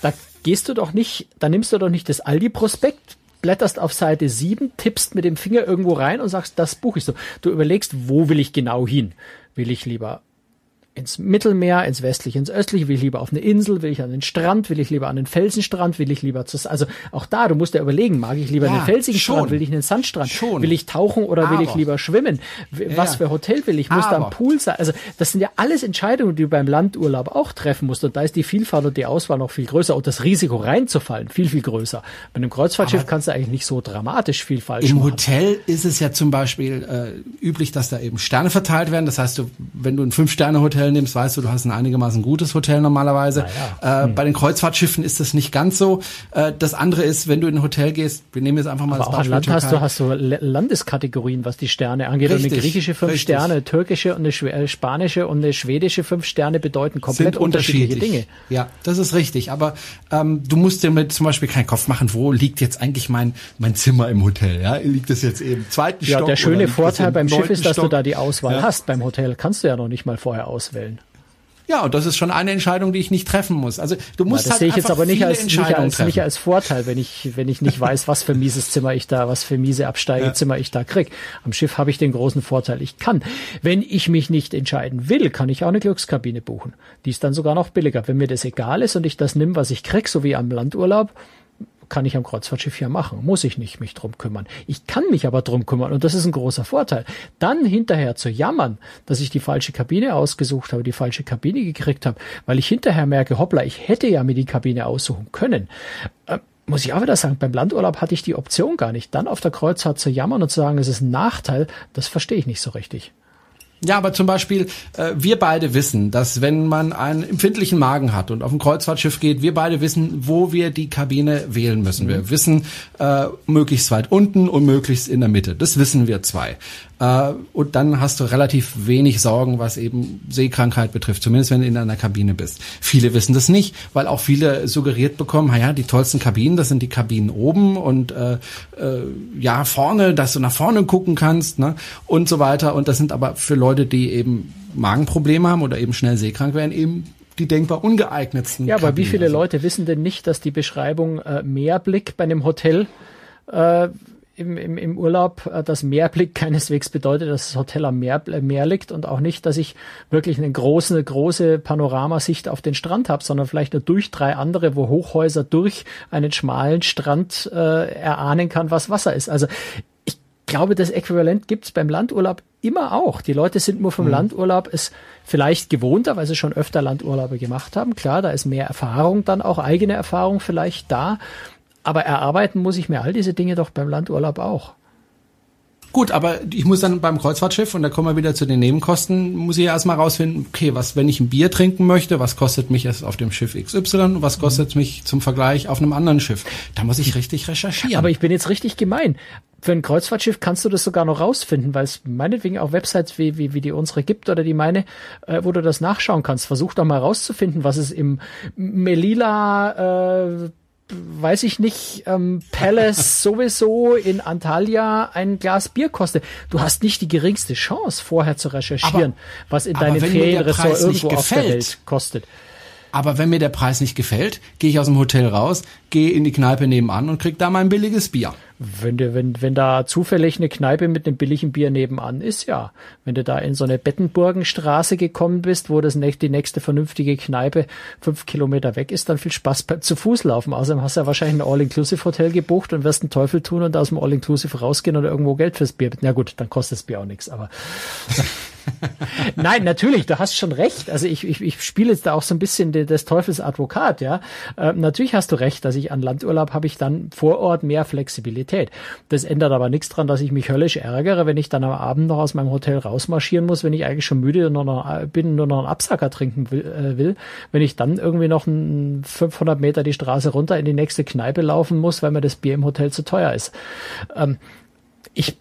da gehst du doch nicht, da nimmst du doch nicht das Aldi-Prospekt, blätterst auf Seite 7, tippst mit dem Finger irgendwo rein und sagst, das buche ich so. Du überlegst, wo will ich genau hin? Will ich lieber ins Mittelmeer, ins westliche, ins östliche, will ich lieber auf eine Insel, will ich an den Strand, will ich lieber an den Felsenstrand, will ich lieber zu, also auch da, du musst ja überlegen, mag ich lieber ja, einen felsigen schon. Strand, will ich einen Sandstrand, schon. will ich tauchen oder Aber. will ich lieber schwimmen, was ja. für Hotel will ich, muss da ein Pool sein, also das sind ja alles Entscheidungen, die du beim Landurlaub auch treffen musst und da ist die Vielfalt und die Auswahl noch viel größer und das Risiko reinzufallen viel, viel größer. Bei einem Kreuzfahrtschiff Aber kannst du eigentlich nicht so dramatisch viel falsch Im machen. Hotel ist es ja zum Beispiel äh, üblich, dass da eben Sterne verteilt werden, das heißt, du, wenn du ein Fünf-Sterne-Hotel nimmst, weißt du, du hast ein einigermaßen gutes Hotel normalerweise. Ja. Äh, hm. Bei den Kreuzfahrtschiffen ist das nicht ganz so. Äh, das andere ist, wenn du in ein Hotel gehst, wir nehmen jetzt einfach mal Aber das Beispiel. Land hast du, hast du Landeskategorien, was die Sterne angeht. Richtig, und eine griechische fünf richtig. Sterne, türkische und eine äh, spanische und eine schwedische fünf Sterne bedeuten komplett unterschiedliche Dinge. Ja, das ist richtig. Aber ähm, du musst dir mit zum Beispiel keinen Kopf machen, wo liegt jetzt eigentlich mein, mein Zimmer im Hotel? Ja? Liegt das jetzt im zweiten ja, Stock? Ja, der schöne Vorteil beim Schiff ist, dass Stock? du da die Auswahl ja. hast. Beim Hotel kannst du ja noch nicht mal vorher auswählen. Ja, und das ist schon eine Entscheidung, die ich nicht treffen muss. Also du musst ja, das halt sehe ich jetzt aber nicht als, nicht als, nicht als Vorteil, wenn ich, wenn ich nicht weiß, was für mieses Zimmer ich da, was für miese Absteigezimmer ja. ich da krieg. Am Schiff habe ich den großen Vorteil, ich kann. Wenn ich mich nicht entscheiden will, kann ich auch eine Glückskabine buchen. Die ist dann sogar noch billiger. Wenn mir das egal ist und ich das nimm, was ich krieg, so wie am Landurlaub, kann ich am Kreuzfahrtschiff ja machen. Muss ich nicht mich drum kümmern. Ich kann mich aber drum kümmern und das ist ein großer Vorteil. Dann hinterher zu jammern, dass ich die falsche Kabine ausgesucht habe, die falsche Kabine gekriegt habe, weil ich hinterher merke, hoppla, ich hätte ja mir die Kabine aussuchen können. Äh, muss ich auch wieder sagen, beim Landurlaub hatte ich die Option gar nicht. Dann auf der Kreuzfahrt zu jammern und zu sagen, es ist ein Nachteil, das verstehe ich nicht so richtig. Ja, aber zum Beispiel, äh, wir beide wissen, dass wenn man einen empfindlichen Magen hat und auf ein Kreuzfahrtschiff geht, wir beide wissen, wo wir die Kabine wählen müssen. Mhm. Wir wissen, äh, möglichst weit unten und möglichst in der Mitte. Das wissen wir zwei. Äh, und dann hast du relativ wenig Sorgen, was eben Seekrankheit betrifft, zumindest wenn du in einer Kabine bist. Viele wissen das nicht, weil auch viele suggeriert bekommen, naja, die tollsten Kabinen, das sind die Kabinen oben und äh, äh, ja, vorne, dass du nach vorne gucken kannst ne? und so weiter. Und das sind aber für Leute, die eben Magenprobleme haben oder eben schnell seekrank werden, eben die denkbar ungeeignetsten. Ja, aber Kabinen. wie viele Leute wissen denn nicht, dass die Beschreibung äh, Meerblick bei einem Hotel äh, im, im, im Urlaub, äh, dass Meerblick keineswegs bedeutet, dass das Hotel am Meer, äh, Meer liegt und auch nicht, dass ich wirklich eine große, eine große Panoramasicht auf den Strand habe, sondern vielleicht nur durch drei andere, wo Hochhäuser durch einen schmalen Strand äh, erahnen kann, was Wasser ist. Also glaube, das Äquivalent gibt's beim Landurlaub immer auch. Die Leute sind nur vom mhm. Landurlaub es vielleicht gewohnter, weil sie schon öfter Landurlaube gemacht haben. Klar, da ist mehr Erfahrung dann auch, eigene Erfahrung vielleicht da. Aber erarbeiten muss ich mir all diese Dinge doch beim Landurlaub auch. Gut, aber ich muss dann beim Kreuzfahrtschiff, und da kommen wir wieder zu den Nebenkosten, muss ich ja erstmal rausfinden, okay, was, wenn ich ein Bier trinken möchte, was kostet mich es auf dem Schiff XY und was kostet mhm. mich zum Vergleich auf einem anderen Schiff? Da muss ich richtig recherchieren. Aber ich bin jetzt richtig gemein. Für ein Kreuzfahrtschiff kannst du das sogar noch rausfinden, weil es meinetwegen auch Websites wie, wie, wie die unsere gibt oder die meine, äh, wo du das nachschauen kannst. Versuch doch mal rauszufinden, was es im Melilla äh, weiß ich nicht, ähm, Palace sowieso in Antalya ein Glas Bier kostet. Du hast nicht die geringste Chance, vorher zu recherchieren, aber, was in deinem Ferienressort irgendwo auf der Welt kostet. Aber wenn mir der Preis nicht gefällt, gehe ich aus dem Hotel raus, gehe in die Kneipe nebenan und krieg da mein billiges Bier. Wenn, du, wenn, wenn da zufällig eine Kneipe mit einem billigen Bier nebenan ist, ja. Wenn du da in so eine Bettenburgenstraße gekommen bist, wo das die nächste vernünftige Kneipe fünf Kilometer weg ist, dann viel Spaß beim zu Fuß laufen. Außerdem hast du ja wahrscheinlich ein All-Inclusive-Hotel gebucht und wirst einen Teufel tun und aus dem All-Inclusive rausgehen und irgendwo Geld fürs Bier. Na gut, dann kostet das Bier auch nichts, aber. Nein, natürlich, du hast schon recht. Also ich, ich, ich spiele jetzt da auch so ein bisschen des Teufels Advokat, ja. Äh, natürlich hast du recht, dass ich an Landurlaub habe ich dann vor Ort mehr Flexibilität. Das ändert aber nichts dran, dass ich mich höllisch ärgere, wenn ich dann am Abend noch aus meinem Hotel rausmarschieren muss, wenn ich eigentlich schon müde und nur noch, bin, nur noch einen Absacker trinken will, äh, will. Wenn ich dann irgendwie noch ein 500 Meter die Straße runter in die nächste Kneipe laufen muss, weil mir das Bier im Hotel zu teuer ist. Ähm, ich,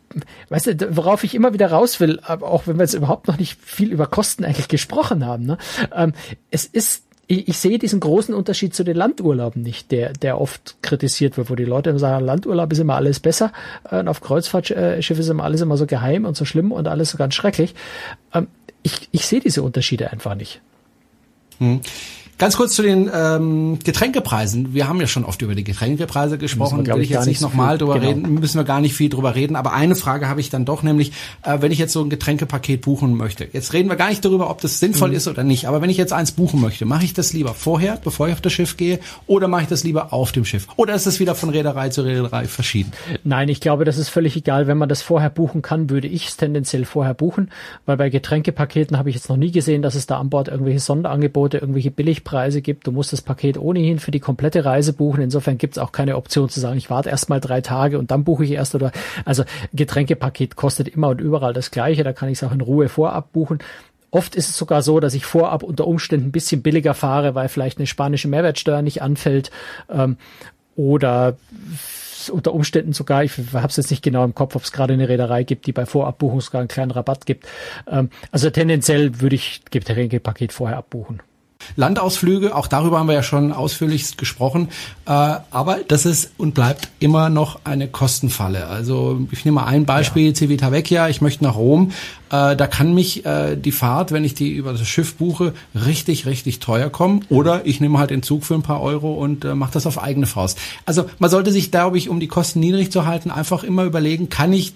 weißt du, worauf ich immer wieder raus will, auch wenn wir jetzt überhaupt noch nicht viel über Kosten eigentlich gesprochen haben, ne? Ähm, es ist ich, ich sehe diesen großen Unterschied zu den Landurlauben nicht, der, der oft kritisiert wird, wo die Leute immer sagen, Landurlaub ist immer alles besser äh, und auf Kreuzfahrtschiff ist immer alles immer so geheim und so schlimm und alles so ganz schrecklich. Ähm, ich, ich sehe diese Unterschiede einfach nicht. Hm. Ganz kurz zu den ähm, Getränkepreisen. Wir haben ja schon oft über die Getränkepreise gesprochen. Will ich jetzt nicht nochmal drüber genau. reden, müssen wir gar nicht viel drüber reden. Aber eine Frage habe ich dann doch, nämlich, äh, wenn ich jetzt so ein Getränkepaket buchen möchte. Jetzt reden wir gar nicht darüber, ob das sinnvoll mhm. ist oder nicht. Aber wenn ich jetzt eins buchen möchte, mache ich das lieber vorher, bevor ich auf das Schiff gehe, oder mache ich das lieber auf dem Schiff? Oder ist es wieder von Reederei zu Reederei verschieden? Nein, ich glaube, das ist völlig egal. Wenn man das vorher buchen kann, würde ich es tendenziell vorher buchen, weil bei Getränkepaketen habe ich jetzt noch nie gesehen, dass es da an Bord irgendwelche Sonderangebote, irgendwelche Billig Preise gibt. Du musst das Paket ohnehin für die komplette Reise buchen. Insofern gibt es auch keine Option zu sagen, ich warte erst mal drei Tage und dann buche ich erst oder also Getränkepaket kostet immer und überall das gleiche. Da kann ich es auch in Ruhe vorab buchen. Oft ist es sogar so, dass ich vorab unter Umständen ein bisschen billiger fahre, weil vielleicht eine spanische Mehrwertsteuer nicht anfällt ähm, oder unter Umständen sogar, ich habe es jetzt nicht genau im Kopf, ob es gerade eine Reederei gibt, die bei Vorabbuchung sogar einen kleinen Rabatt gibt. Ähm, also tendenziell würde ich Getränkepaket vorher abbuchen. Landausflüge, auch darüber haben wir ja schon ausführlichst gesprochen, äh, aber das ist und bleibt immer noch eine Kostenfalle. Also ich nehme mal ein Beispiel, ja. Civitavecchia, ich möchte nach Rom, äh, da kann mich äh, die Fahrt, wenn ich die über das Schiff buche, richtig, richtig teuer kommen oder ich nehme halt den Zug für ein paar Euro und äh, mache das auf eigene Faust. Also man sollte sich, glaube ich, um die Kosten niedrig zu halten, einfach immer überlegen, kann ich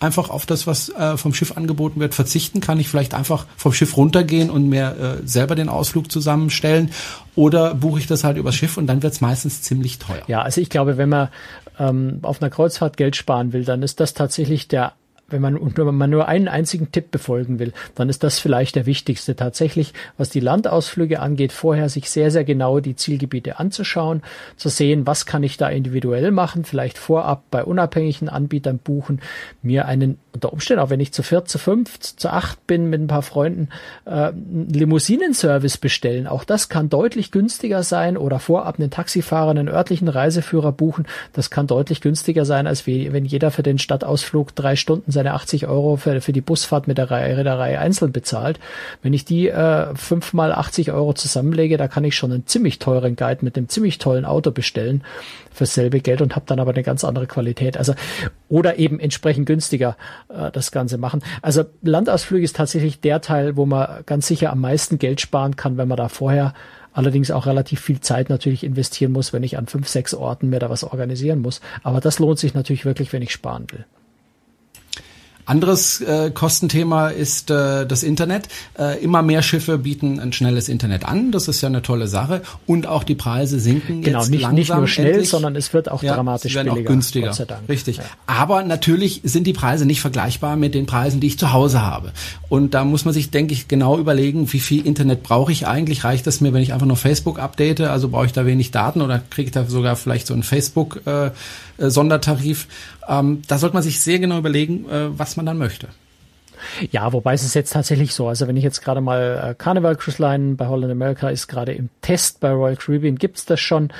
einfach auf das, was äh, vom Schiff angeboten wird, verzichten? Kann ich vielleicht einfach vom Schiff runtergehen und mir äh, selber den Ausflug zusammenstellen? Oder buche ich das halt übers Schiff und dann wird es meistens ziemlich teuer? Ja, also ich glaube, wenn man ähm, auf einer Kreuzfahrt Geld sparen will, dann ist das tatsächlich der wenn man, wenn man nur einen einzigen Tipp befolgen will, dann ist das vielleicht der wichtigste tatsächlich, was die Landausflüge angeht, vorher sich sehr, sehr genau die Zielgebiete anzuschauen, zu sehen, was kann ich da individuell machen, vielleicht vorab bei unabhängigen Anbietern buchen, mir einen unter Umständen, auch wenn ich zu viert, zu fünf, zu acht bin mit ein paar Freunden, äh, Limousinenservice bestellen. Auch das kann deutlich günstiger sein oder vorab einen Taxifahrer, einen örtlichen Reiseführer buchen. Das kann deutlich günstiger sein, als wie, wenn jeder für den Stadtausflug drei Stunden seine 80 Euro für, für die Busfahrt mit der Reederei einzeln bezahlt. Wenn ich die äh, fünfmal 80 Euro zusammenlege, da kann ich schon einen ziemlich teuren Guide mit einem ziemlich tollen Auto bestellen für dasselbe Geld und habe dann aber eine ganz andere Qualität. Also oder eben entsprechend günstiger äh, das Ganze machen. Also Landausflüge ist tatsächlich der Teil, wo man ganz sicher am meisten Geld sparen kann, wenn man da vorher allerdings auch relativ viel Zeit natürlich investieren muss, wenn ich an fünf, sechs Orten mir da was organisieren muss. Aber das lohnt sich natürlich wirklich, wenn ich sparen will. Anderes äh, Kostenthema ist äh, das Internet. Äh, immer mehr Schiffe bieten ein schnelles Internet an. Das ist ja eine tolle Sache. Und auch die Preise sinken genau, jetzt nicht, langsam. Nicht nur schnell, endlich. sondern es wird auch ja, dramatisch billiger. Auch günstiger. Richtig. Ja. Aber natürlich sind die Preise nicht vergleichbar mit den Preisen, die ich zu Hause habe. Und da muss man sich, denke ich, genau überlegen, wie viel Internet brauche ich eigentlich? Reicht das mir, wenn ich einfach nur Facebook update? Also brauche ich da wenig Daten oder kriege ich da sogar vielleicht so einen Facebook-Sondertarif? Äh, äh, ähm, da sollte man sich sehr genau überlegen, äh, was man dann möchte. Ja, wobei es ist jetzt tatsächlich so. Also wenn ich jetzt gerade mal äh, Carnival Cruise Line bei Holland America ist gerade im Test bei Royal Caribbean gibt's das schon.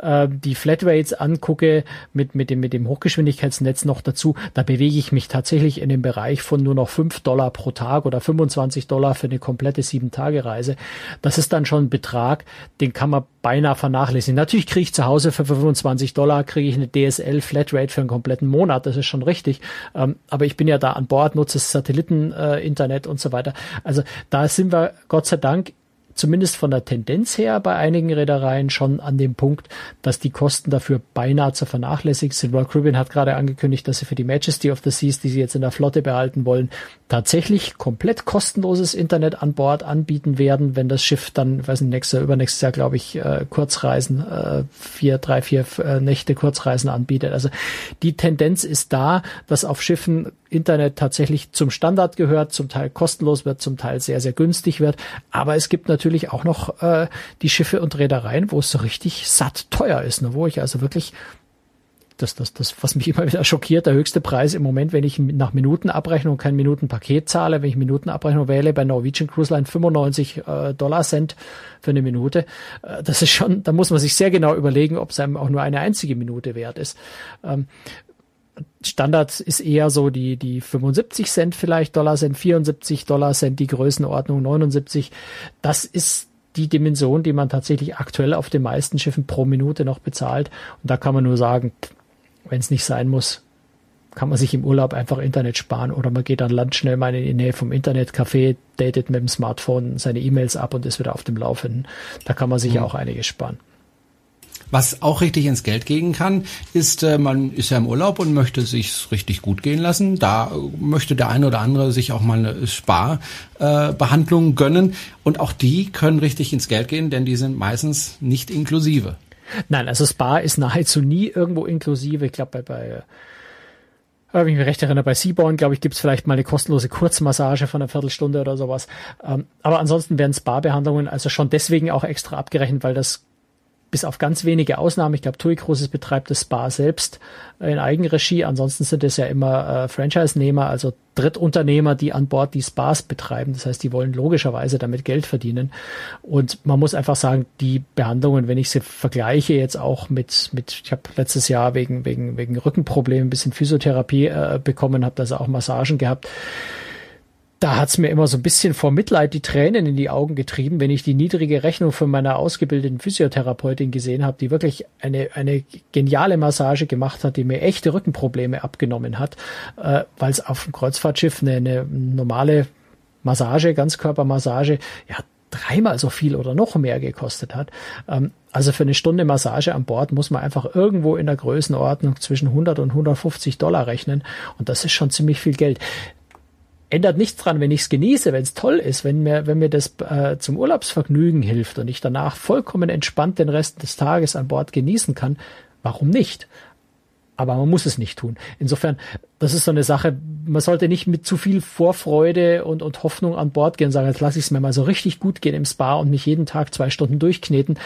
Äh, die Flatrates angucke mit, mit dem, mit dem Hochgeschwindigkeitsnetz noch dazu, da bewege ich mich tatsächlich in dem Bereich von nur noch fünf Dollar pro Tag oder 25 Dollar für eine komplette sieben Tage Reise. Das ist dann schon ein Betrag, den kann man beinahe vernachlässigen. Natürlich kriege ich zu Hause für 25 Dollar kriege ich eine DSL Flatrate für einen kompletten Monat. Das ist schon richtig. Ähm, aber ich bin ja da an Bord, nutze das Satelliteninternet äh, und so weiter. Also da sind wir Gott sei Dank zumindest von der Tendenz her bei einigen Reedereien schon an dem Punkt, dass die Kosten dafür beinahe zu vernachlässigen sind. Royal Caribbean hat gerade angekündigt, dass sie für die Majesty of the Seas, die sie jetzt in der Flotte behalten wollen, tatsächlich komplett kostenloses Internet an Bord anbieten werden, wenn das Schiff dann, weiß nicht, nächstes übernächstes Jahr, glaube ich, äh, Kurzreisen, äh, vier, drei, vier äh, Nächte Kurzreisen anbietet. Also die Tendenz ist da, dass auf Schiffen Internet tatsächlich zum Standard gehört, zum Teil kostenlos wird, zum Teil sehr, sehr günstig wird. Aber es gibt natürlich auch noch äh, die Schiffe und Reedereien, wo es so richtig satt teuer ist, ne? wo ich also wirklich das, das, das, was mich immer wieder schockiert, der höchste Preis im Moment, wenn ich nach Minutenabrechnung kein Minutenpaket zahle, wenn ich Minutenabrechnung wähle, bei Norwegian Cruise Line 95 äh, Dollar Cent für eine Minute. Äh, das ist schon, da muss man sich sehr genau überlegen, ob es einem auch nur eine einzige Minute wert ist. Ähm, Standard ist eher so die, die 75 Cent vielleicht, Dollar Cent, 74 Dollar Cent, die Größenordnung 79. Das ist die Dimension, die man tatsächlich aktuell auf den meisten Schiffen pro Minute noch bezahlt. Und da kann man nur sagen, wenn es nicht sein muss, kann man sich im Urlaub einfach Internet sparen oder man geht an Land schnell mal in die Nähe vom Internetcafé, datet mit dem Smartphone seine E-Mails ab und ist wieder auf dem Laufenden. Da kann man sich mhm. auch einiges sparen. Was auch richtig ins Geld gehen kann, ist, äh, man ist ja im Urlaub und möchte sich's richtig gut gehen lassen. Da möchte der eine oder andere sich auch mal eine Sparbehandlung äh, gönnen. Und auch die können richtig ins Geld gehen, denn die sind meistens nicht inklusive. Nein, also Spa ist nahezu nie irgendwo inklusive. Ich glaube, bei, bei wenn ich mich recht erinnere, bei Seaborn, glaube ich, gibt's vielleicht mal eine kostenlose Kurzmassage von einer Viertelstunde oder sowas. Ähm, aber ansonsten werden Spa-Behandlungen also schon deswegen auch extra abgerechnet, weil das bis auf ganz wenige Ausnahmen, ich glaube, TUI Cruises betreibt das Spa selbst in Eigenregie. Ansonsten sind es ja immer äh, Franchise-Nehmer, also Drittunternehmer, die an Bord die Spas betreiben. Das heißt, die wollen logischerweise damit Geld verdienen. Und man muss einfach sagen, die Behandlungen, wenn ich sie vergleiche jetzt auch mit, mit ich habe letztes Jahr wegen, wegen, wegen Rückenproblemen ein bisschen Physiotherapie äh, bekommen, habe also auch Massagen gehabt da hat's mir immer so ein bisschen vor Mitleid die Tränen in die Augen getrieben, wenn ich die niedrige Rechnung von meiner ausgebildeten Physiotherapeutin gesehen habe, die wirklich eine, eine geniale Massage gemacht hat, die mir echte Rückenprobleme abgenommen hat, äh, weil es auf dem Kreuzfahrtschiff eine, eine normale Massage, Ganzkörpermassage, ja, dreimal so viel oder noch mehr gekostet hat. Ähm, also für eine Stunde Massage an Bord muss man einfach irgendwo in der Größenordnung zwischen 100 und 150 Dollar rechnen. Und das ist schon ziemlich viel Geld ändert nichts dran, wenn ich es genieße, wenn es toll ist, wenn mir, wenn mir das äh, zum Urlaubsvergnügen hilft und ich danach vollkommen entspannt den Rest des Tages an Bord genießen kann, warum nicht? Aber man muss es nicht tun. Insofern, das ist so eine Sache, man sollte nicht mit zu viel Vorfreude und, und Hoffnung an Bord gehen und sagen, jetzt lasse ich es mir mal so richtig gut gehen im Spa und mich jeden Tag zwei Stunden durchkneten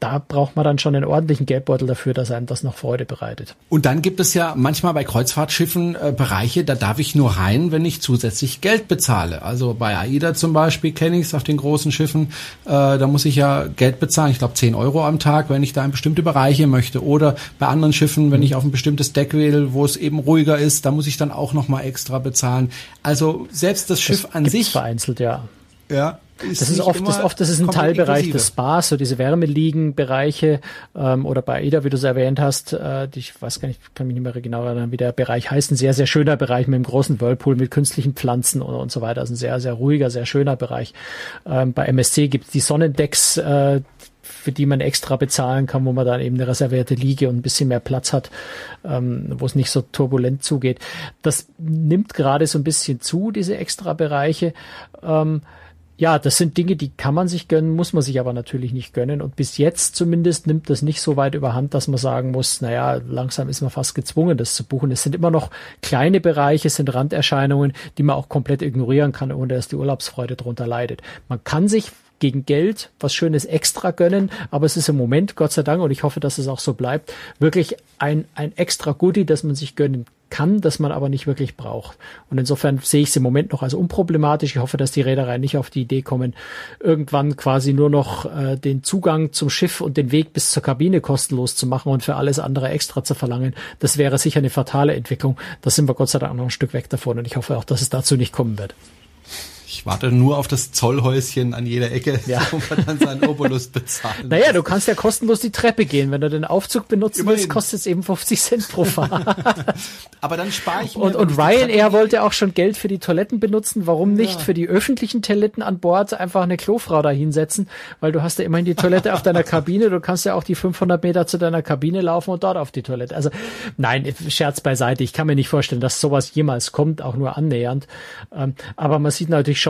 da braucht man dann schon einen ordentlichen Geldbeutel dafür, dass einem das noch Freude bereitet. Und dann gibt es ja manchmal bei Kreuzfahrtschiffen äh, Bereiche, da darf ich nur rein, wenn ich zusätzlich Geld bezahle. Also bei AIDA zum Beispiel kenne ich es auf den großen Schiffen, äh, da muss ich ja Geld bezahlen, ich glaube 10 Euro am Tag, wenn ich da in bestimmte Bereiche möchte. Oder bei anderen Schiffen, wenn ich auf ein bestimmtes Deck will, wo es eben ruhiger ist, da muss ich dann auch nochmal extra bezahlen. Also selbst das Schiff das an sich. Vereinzelt, ja. Ja, ist das ist oft, das, oft das ist ein Teilbereich inklusive. des Spas, so diese Wärmeliegenbereiche ähm, oder bei AIDA, wie du es erwähnt hast, äh, ich weiß gar nicht, kann mich nicht mehr genau erinnern, wie der Bereich heißt, ein sehr, sehr schöner Bereich mit einem großen Whirlpool, mit künstlichen Pflanzen und, und so weiter. Also ein sehr, sehr ruhiger, sehr schöner Bereich. Ähm, bei MSC gibt es die Sonnendecks, äh, für die man extra bezahlen kann, wo man dann eben eine reservierte Liege und ein bisschen mehr Platz hat, ähm, wo es nicht so turbulent zugeht. Das nimmt gerade so ein bisschen zu, diese extra Bereiche. Ähm, ja, das sind Dinge, die kann man sich gönnen, muss man sich aber natürlich nicht gönnen. Und bis jetzt zumindest nimmt das nicht so weit überhand, dass man sagen muss, naja, langsam ist man fast gezwungen, das zu buchen. Es sind immer noch kleine Bereiche, es sind Randerscheinungen, die man auch komplett ignorieren kann, ohne dass die Urlaubsfreude darunter leidet. Man kann sich gegen Geld was Schönes extra gönnen, aber es ist im Moment, Gott sei Dank, und ich hoffe, dass es auch so bleibt, wirklich ein, ein extra Goodie, das man sich gönnen kann, das man aber nicht wirklich braucht. Und insofern sehe ich es im Moment noch als unproblematisch. Ich hoffe, dass die Reedereien nicht auf die Idee kommen, irgendwann quasi nur noch äh, den Zugang zum Schiff und den Weg bis zur Kabine kostenlos zu machen und für alles andere extra zu verlangen. Das wäre sicher eine fatale Entwicklung. Da sind wir Gott sei Dank noch ein Stück weg davon und ich hoffe auch, dass es dazu nicht kommen wird. Ich warte nur auf das Zollhäuschen an jeder Ecke, ja. wo man dann seinen Obolus bezahlen Naja, du kannst ja kostenlos die Treppe gehen. Wenn du den Aufzug benutzen Immerhin. willst, kostet es eben 50 Cent pro Fahrt. Aber dann spare ich mir... Und, und Ryanair wollte auch schon Geld für die Toiletten benutzen. Warum nicht ja. für die öffentlichen Toiletten an Bord einfach eine Klofrau da hinsetzen? Weil du hast ja immerhin die Toilette auf deiner Kabine. Du kannst ja auch die 500 Meter zu deiner Kabine laufen und dort auf die Toilette. Also nein, Scherz beiseite. Ich kann mir nicht vorstellen, dass sowas jemals kommt, auch nur annähernd. Ähm, aber man sieht natürlich schon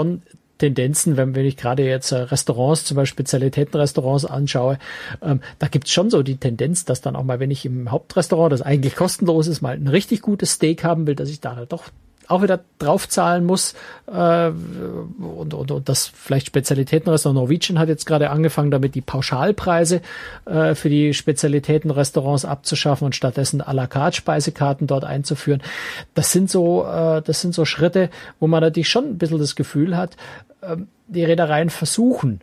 Tendenzen, wenn, wenn ich gerade jetzt äh, Restaurants, zum Beispiel Spezialitätenrestaurants anschaue, ähm, da gibt's schon so die Tendenz, dass dann auch mal, wenn ich im Hauptrestaurant, das eigentlich kostenlos ist, mal ein richtig gutes Steak haben will, dass ich da halt doch auch wieder draufzahlen muss äh, und, und, und das vielleicht Spezialitätenrestaurant Norwegian hat jetzt gerade angefangen, damit die Pauschalpreise äh, für die Spezialitätenrestaurants abzuschaffen und stattdessen à la carte Speisekarten dort einzuführen. Das sind so, äh, das sind so Schritte, wo man natürlich schon ein bisschen das Gefühl hat, äh, die Reedereien versuchen,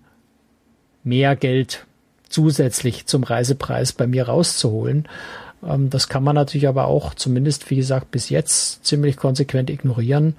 mehr Geld zusätzlich zum Reisepreis bei mir rauszuholen. Ähm, das kann man natürlich aber auch zumindest, wie gesagt, bis jetzt ziemlich konsequent ignorieren,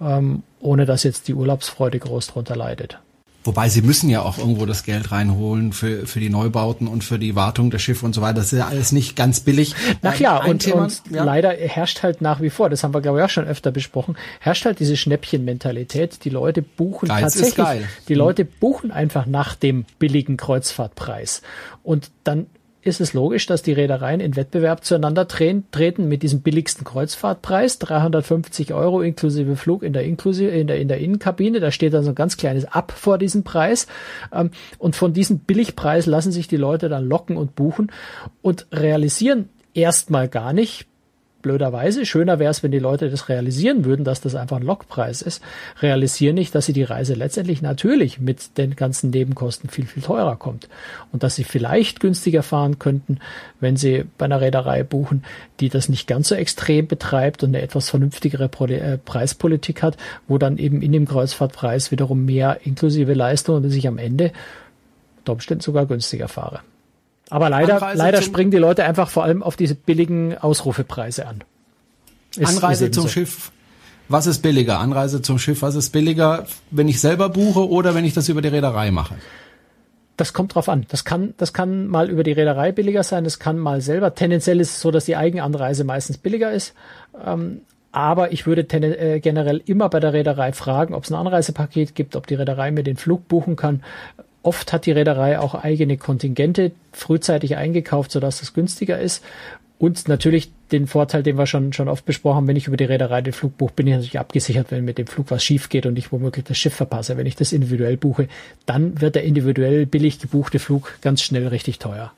ähm, ohne dass jetzt die Urlaubsfreude groß darunter leidet. Wobei sie müssen ja auch irgendwo das Geld reinholen für, für die Neubauten und für die Wartung der Schiffe und so weiter. Das ist ja alles nicht ganz billig. Ach ja, und, Thema, und ja. leider herrscht halt nach wie vor, das haben wir glaube ich auch schon öfter besprochen, herrscht halt diese Schnäppchenmentalität. Die Leute buchen Geiz tatsächlich, die Leute buchen einfach nach dem billigen Kreuzfahrtpreis. Und dann ist es logisch, dass die Reedereien in Wettbewerb zueinander treten mit diesem billigsten Kreuzfahrtpreis, 350 Euro inklusive Flug in der, inklusive, in der, in der Innenkabine. Da steht dann so ein ganz kleines Ab vor diesem Preis. Ähm, und von diesem Billigpreis lassen sich die Leute dann locken und buchen und realisieren erstmal gar nicht, blöderweise, schöner wäre es, wenn die Leute das realisieren würden, dass das einfach ein Lockpreis ist, realisieren nicht, dass sie die Reise letztendlich natürlich mit den ganzen Nebenkosten viel, viel teurer kommt. Und dass sie vielleicht günstiger fahren könnten, wenn sie bei einer Reederei buchen, die das nicht ganz so extrem betreibt und eine etwas vernünftigere äh, Preispolitik hat, wo dann eben in dem Kreuzfahrtpreis wiederum mehr inklusive Leistungen und ich am Ende unter Umständen sogar günstiger fahre. Aber leider, Anreise leider springen die Leute einfach vor allem auf diese billigen Ausrufepreise an. Ist, Anreise ist zum so. Schiff. Was ist billiger? Anreise zum Schiff. Was ist billiger, wenn ich selber buche oder wenn ich das über die Reederei mache? Das kommt drauf an. Das kann, das kann mal über die Reederei billiger sein. Das kann mal selber. Tendenziell ist es so, dass die Eigenanreise meistens billiger ist. Ähm, aber ich würde äh, generell immer bei der Reederei fragen, ob es ein Anreisepaket gibt, ob die Reederei mir den Flug buchen kann. Oft hat die Reederei auch eigene Kontingente frühzeitig eingekauft, sodass es günstiger ist. Und natürlich den Vorteil, den wir schon, schon oft besprochen haben, wenn ich über die Reederei den Flug buche, bin ich natürlich abgesichert, wenn mit dem Flug was schief geht und ich womöglich das Schiff verpasse. Wenn ich das individuell buche, dann wird der individuell billig gebuchte Flug ganz schnell richtig teuer.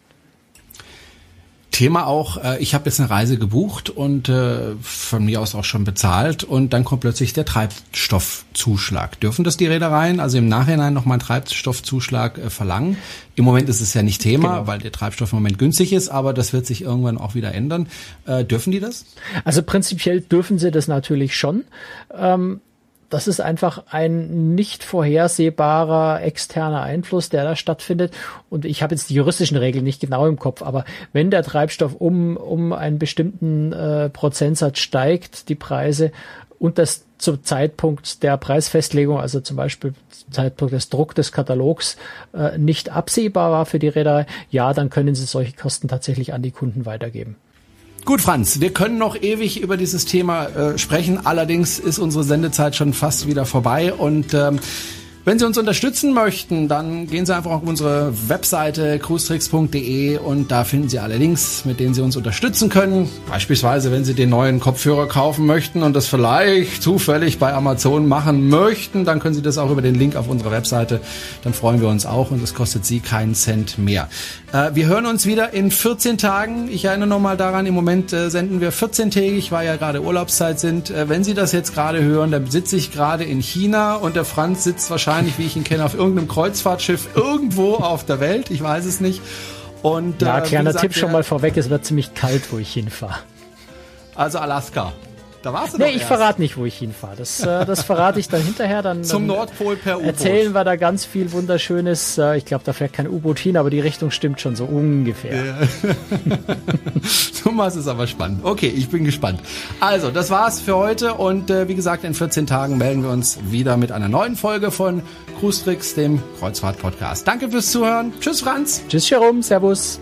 Thema auch, äh, ich habe jetzt eine Reise gebucht und äh, von mir aus auch schon bezahlt und dann kommt plötzlich der Treibstoffzuschlag. Dürfen das die Reedereien also im Nachhinein nochmal einen Treibstoffzuschlag äh, verlangen? Im Moment ist es ja nicht Thema, genau. weil der Treibstoff im Moment günstig ist, aber das wird sich irgendwann auch wieder ändern. Äh, dürfen die das? Also prinzipiell dürfen sie das natürlich schon. Ähm das ist einfach ein nicht vorhersehbarer externer Einfluss, der da stattfindet. Und ich habe jetzt die juristischen Regeln nicht genau im Kopf, aber wenn der Treibstoff um, um einen bestimmten äh, Prozentsatz steigt, die Preise, und das zum Zeitpunkt der Preisfestlegung, also zum Beispiel zum Zeitpunkt des Druck des Katalogs, äh, nicht absehbar war für die Reederei, ja, dann können sie solche Kosten tatsächlich an die Kunden weitergeben. Gut, Franz, wir können noch ewig über dieses Thema äh, sprechen. Allerdings ist unsere Sendezeit schon fast wieder vorbei und ähm, Wenn Sie uns unterstützen möchten, dann gehen Sie einfach auf unsere Webseite cruestricks.de und da finden Sie alle Links, mit denen Sie uns unterstützen können. Beispielsweise, wenn Sie den neuen Kopfhörer kaufen möchten und das vielleicht zufällig bei Amazon machen möchten, dann können Sie das auch über den Link auf unserer Webseite. Dann freuen wir uns auch und es kostet Sie keinen Cent mehr. Äh, wir hören uns wieder in 14 Tagen. Ich erinnere nochmal daran, im Moment äh, senden wir 14-tägig, weil ja gerade Urlaubszeit sind. Äh, wenn Sie das jetzt gerade hören, dann sitze ich gerade in China und der Franz sitzt wahrscheinlich wahrscheinlich, wie ich ihn kenne, auf irgendeinem Kreuzfahrtschiff irgendwo auf der Welt. Ich weiß es nicht. Und, ja, äh, kleiner gesagt, Tipp schon mal vorweg, es wird ziemlich kalt, wo ich hinfahre. Also Alaska. Da warst du Nee, ich verrate nicht, wo ich hinfahre. Das, äh, das verrate ich dann hinterher. Dann, Zum dann Nordpol per U-Boot. Erzählen wir da ganz viel Wunderschönes. Äh, ich glaube, da fährt kein U-Boot hin, aber die Richtung stimmt schon so ungefähr. Ja. Thomas ist aber spannend. Okay, ich bin gespannt. Also, das war's für heute und äh, wie gesagt, in 14 Tagen melden wir uns wieder mit einer neuen Folge von Cruise Tricks, dem Kreuzfahrt-Podcast. Danke fürs Zuhören. Tschüss, Franz. Tschüss, Jerome. Servus.